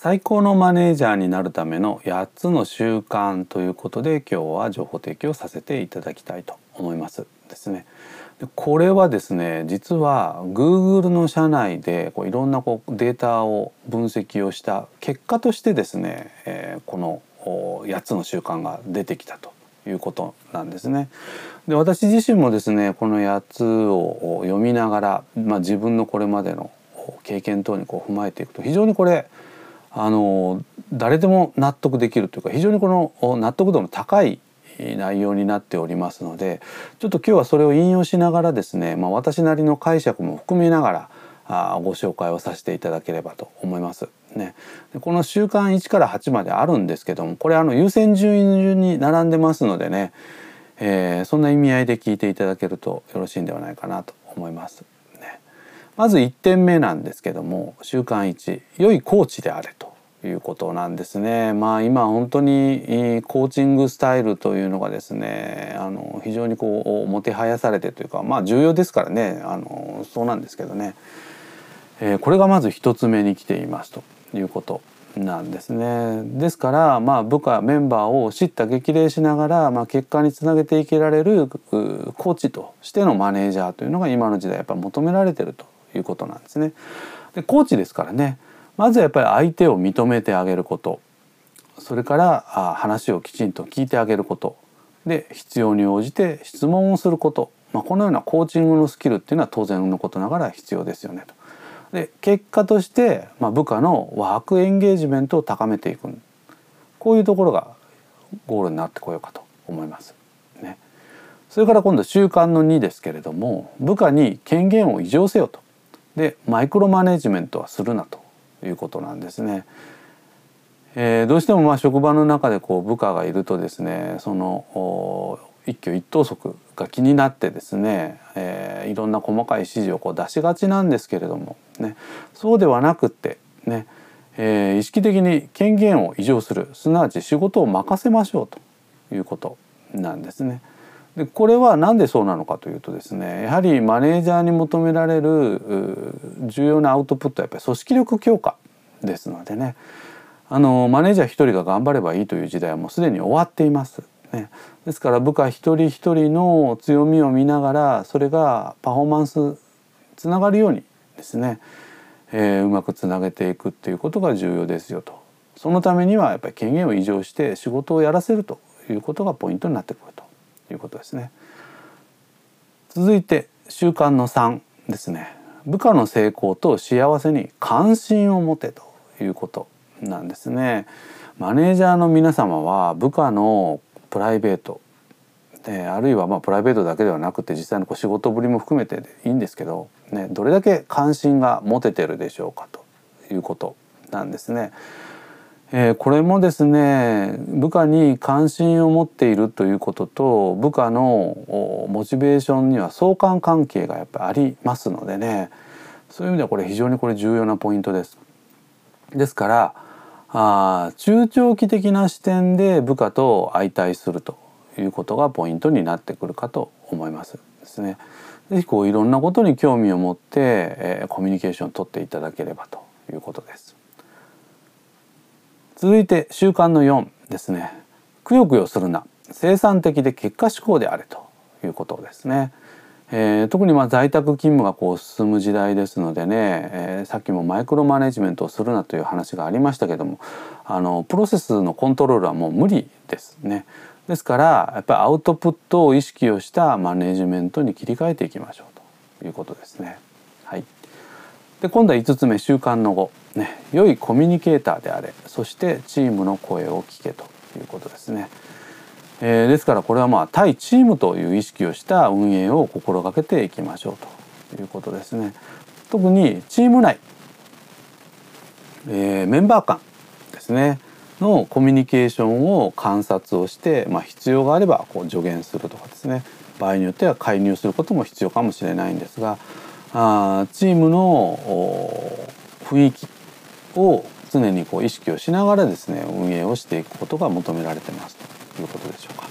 最高のマネージャーになるための8つの習慣ということで今日は情報提供させていただきたいと思いますですね。これはですね実は Google の社内でこういろんなこうデータを分析をした結果としてですね、えー、この8つの習慣が出てきたということなんですね。で私自身もですねこの8つを読みながら、まあ、自分のこれまでの経験等にこう踏まえていくと非常にこれあの誰でも納得できるというか非常にこの納得度の高い内容になっておりますのでちょっと今日はそれを引用しながらですね、まあ、私なりの解釈も含めながらあご紹介をさせていただければと思います。ね、でこの習慣1から8まであるんですけどもこれあの優先順位順に並んでますのでね、えー、そんな意味合いで聞いていただけるとよろしいんではないかなと思います。ね、まず1点目なんですけども習慣1良いコーチであれいうことなんですね。まあ今本当にコーチングスタイルというのがですねあの非常にこうもてはやされてというかまあ重要ですからねあのそうなんですけどね、えー、これがまず一つ目に来ていますということなんですね。ですからまあ部下メンバーを叱咤激励しながら、まあ、結果につなげていけられるコーチとしてのマネージャーというのが今の時代やっぱ求められてるということなんですね。でコーチですからねまずはやっぱり相手を認めてあげることそれから話をきちんと聞いてあげることで必要に応じて質問をすること、まあ、このようなコーチングのスキルっていうのは当然のことながら必要ですよねと。で結果として、ま、部下のワークエンゲージメントを高めていくこういうところがゴールになってこようかと思います。ね、それから今度習慣の2ですけれども部下に権限を移譲せよと。でマイクロマネジメントはするなということなんですね。えー、どうしてもまあ職場の中でこう部下がいるとですねその一挙一投足が気になってですね、えー、いろんな細かい指示をこう出しがちなんですけれども、ね、そうではなくってね、えー、意識的に権限を移譲するすなわち仕事を任せましょうということなんですね。でこれは何でそうなのかというとですねやはりマネージャーに求められる重要なアウトプットはやっぱり組織力強化ですのでねあのマネージャー一人が頑張ればいいという時代はもうすでに終わっています。ね、ですから部下一人一人の強みを見ながらそれがパフォーマンスつながるようにですね、えー、うまくつなげていくっていうことが重要ですよと。そのためにはやっぱり権限を移譲して仕事をやらせるということがポイントになってくる。ということですね。続いて習慣の3ですね部下の成功と幸せに関心を持てということなんですね。マネージャーの皆様は部下のプライベートであるいはまあプライベートだけではなくて実際のこう仕事ぶりも含めてでいいんですけど、ね、どれだけ関心が持ててるでしょうかということなんですね。えー、これもですね部下に関心を持っているということと部下のモチベーションには相関関係がやっぱりありますのでねそういう意味ではこれ非常にこれ重要なポイントです。ですからあ中長期的な視点で部下と相対するということがポイントになってくるかと思いますですね。ぜひこういろんなことに興味を持って、えー、コミュニケーションをとっていただければということです。続いて習慣の4ですねくよくよするな生産的で結果志向であれということですね。えー、特にまあ在宅勤務がこう進む時代ですのでね、えー、さっきもマイクロマネジメントをするなという話がありましたけどもあのプロセスのコントロールはもう無理ですね。ですからやっぱりアウトプットを意識をしたマネジメントに切り替えていきましょうということですね。で今度は5つ目習慣の5ね、良いコミュニケーターであれそしてチームの声を聞けということですね。えー、ですからこれはまあ対チームという意識をした運営を心がけていきましょうということですね。特にチーム内、えー、メンバー間ですねのコミュニケーションを観察をして、まあ、必要があればこう助言するとかですね場合によっては介入することも必要かもしれないんですがあチームの雰囲気を常にこう意識をしながらですね運営をしていくことが求められてますということでしょうか。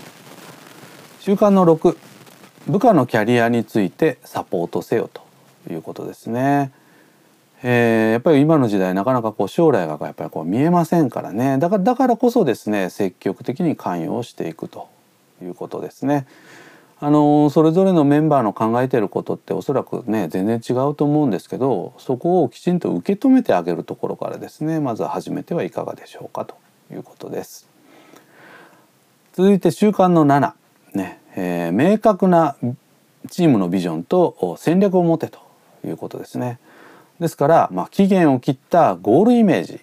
習慣の6部下のキャリアについてサポートせよということですね。えー、やっぱり今の時代なかなかこう将来がやっぱりこう見えませんからねだからだからこそですね積極的に関与をしていくということですね。あのそれぞれのメンバーの考えてることっておそらくね全然違うと思うんですけどそこをきちんと受け止めてあげるところからですねまずは始めてはいかがでしょうかということです。続いて習慣の7、ねえー、明確なチームのビジョンと戦略を持てということですね。ですから、まあ、期限を切ったゴールイメージ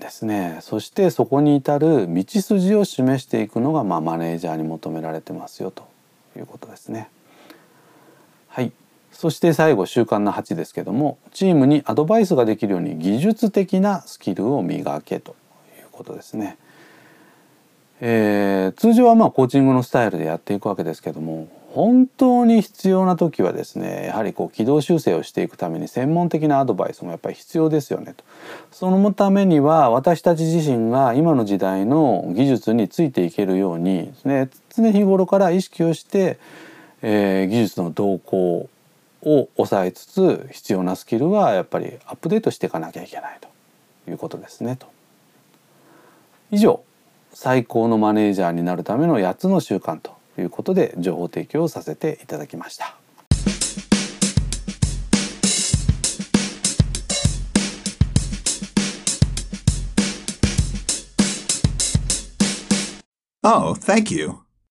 ですねそしてそこに至る道筋を示していくのが、まあ、マネージャーに求められてますよということですね。はい。そして最後習慣の8ですけどもチームにアドバイスができるように技術的なスキルを磨けということですね。えー、通常はまあコーチングのスタイルでやっていくわけですけども本当に必要な時はですねやはりこう軌道修正をしていくために専門的なアドバイスもやっぱり必要ですよねとそのためには私たち自身が今の時代の技術についていけるように、ね、常日頃から意識をして、えー、技術の動向を抑えつつ必要なスキルはやっぱりアップデートしていかなきゃいけないということですねと。以上最高のマネージャーになるための8つの習慣とということで情報提供させていただきました。Oh, thank you.